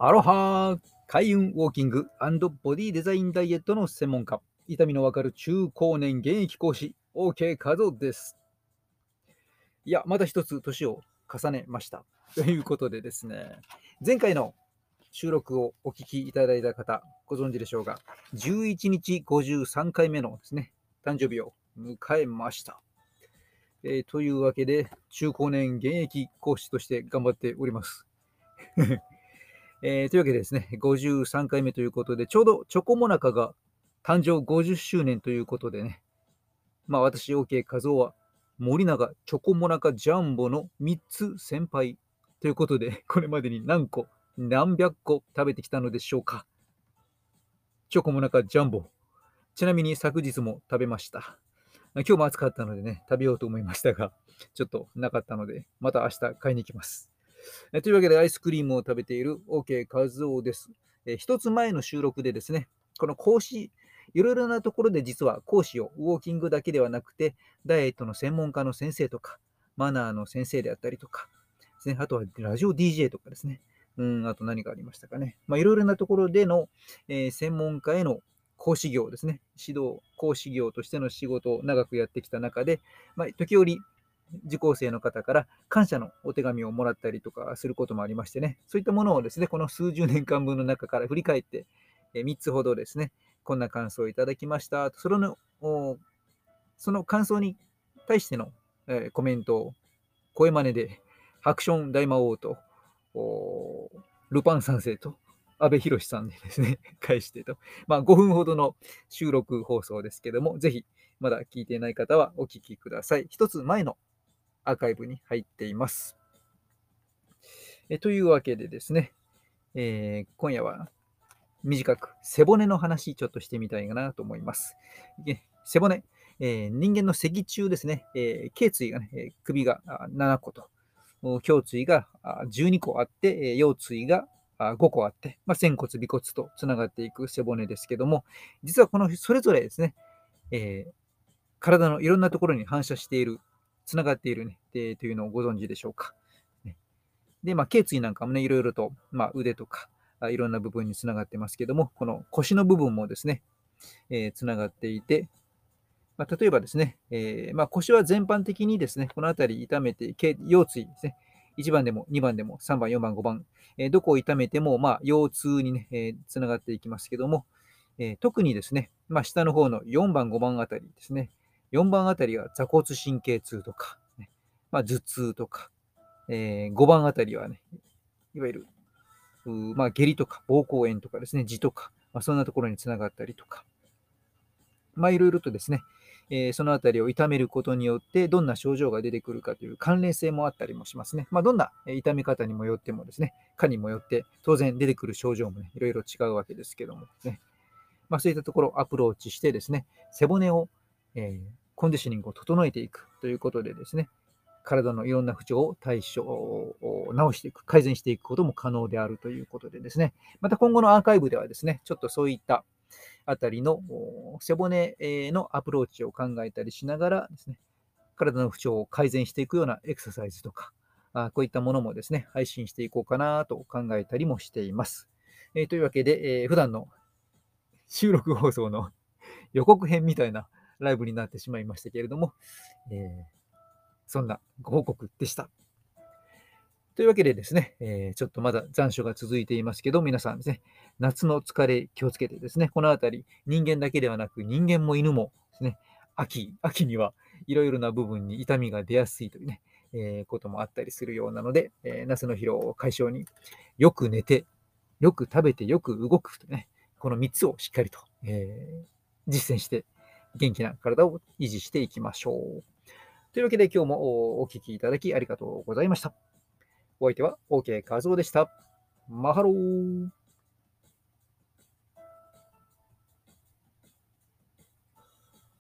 アロハ開運ウォーキングボディデザインダイエットの専門家、痛みのわかる中高年現役講師、OK 和夫です。いや、また一つ年を重ねました。ということでですね、前回の収録をお聞きいただいた方、ご存知でしょうが、11日53回目のですね、誕生日を迎えました。えー、というわけで、中高年現役講師として頑張っております。えー、というわけでですね、53回目ということで、ちょうどチョコモナカが誕生50周年ということでね、まあ私、OK 和夫は森永チョコモナカジャンボの3つ先輩ということで、これまでに何個、何百個食べてきたのでしょうか。チョコモナカジャンボ。ちなみに昨日も食べました。今日も暑かったのでね、食べようと思いましたが、ちょっとなかったので、また明日買いに行きます。えというわけで、アイスクリームを食べている OK 和夫です。え一つ前の収録でですね、この講師、いろいろなところで実は講師をウォーキングだけではなくて、ダイエットの専門家の先生とか、マナーの先生であったりとか、ですね、あとはラジオ DJ とかですね、うん、あと何かありましたかね。まあ、いろいろなところでの、えー、専門家への講師業ですね、指導、講師業としての仕事を長くやってきた中で、まあ、時折、受講生の方から感謝のお手紙をもらったりとかすることもありましてね、そういったものをですね、この数十年間分の中から振り返って、え3つほどですね、こんな感想をいただきました。そのその感想に対しての、えコメントを声真似で、ハクション大魔王と、ルパン三世と、安倍博さんでですね、返してと、まあ、5分ほどの収録放送ですけども、ぜひ、まだ聞いていない方はお聞きください。一つ前のアーカイブに入っています。えというわけでですね、えー、今夜は短く背骨の話ちょっとしてみたいかなと思います。背骨、えー、人間の脊柱ですね、えー、頸椎がね、首が7個と、胸椎が12個あって、腰椎が5個あって、まあ、仙骨、尾骨とつながっていく背骨ですけども、実はこのそれぞれですね、えー、体のいろんなところに反射しているつながっているね、でというのをご存知でしょうか？で、まあ、頸椎なんかもね、いろいろと、まあ、腕とか、いろんな部分につながってますけども、この腰の部分もですね、えー、つながっていて、まあ、例えばですね、えー、まあ、腰は全般的にですね、この辺り痛めて、腰椎ですね、1番でも2番でも3番、4番、5番、えー、どこを痛めても、まあ、腰痛にね、え、つながっていきますけども、え、特にですね、まあ、下の方の4番、5番あたりですね、4番あたりは座骨神経痛とか、まあ、頭痛とか、えー、5番あたりはね、いわゆる、まあ、下痢とか膀胱炎とかですね、痔とか、まあ、そんなところにつながったりとか、まあ、いろいろとですね、えー、そのあたりを痛めることによって、どんな症状が出てくるかという関連性もあったりもしますね。まあ、どんな痛み方にもよってもですね、かにもよって、当然出てくる症状もね、いろいろ違うわけですけどもね。まあ、そういったところをアプローチしてですね、背骨をえー、コンディショニングを整えていくということでですね、体のいろんな不調を対処を直していく、改善していくことも可能であるということでですね、また今後のアーカイブではですね、ちょっとそういったあたりの背骨のアプローチを考えたりしながらですね、体の不調を改善していくようなエクササイズとか、あこういったものもですね、配信していこうかなと考えたりもしています。えー、というわけで、えー、普段の収録放送の予告編みたいなライブになってしまいましたけれども、えー、そんなご報告でした。というわけでですね、えー、ちょっとまだ残暑が続いていますけど、皆さんですね、夏の疲れ気をつけてですね、このあたり、人間だけではなく人間も犬もですね、秋、秋にはいろいろな部分に痛みが出やすいというね、えー、こともあったりするようなので、えー、夏の疲労を解消によく寝て、よく食べて、よく動くとね、この3つをしっかりと、えー、実践して元気な体を維持していきましょう。というわけで今日もお聴きいただきありがとうございました。お相手は OK 和夫でした。マハロー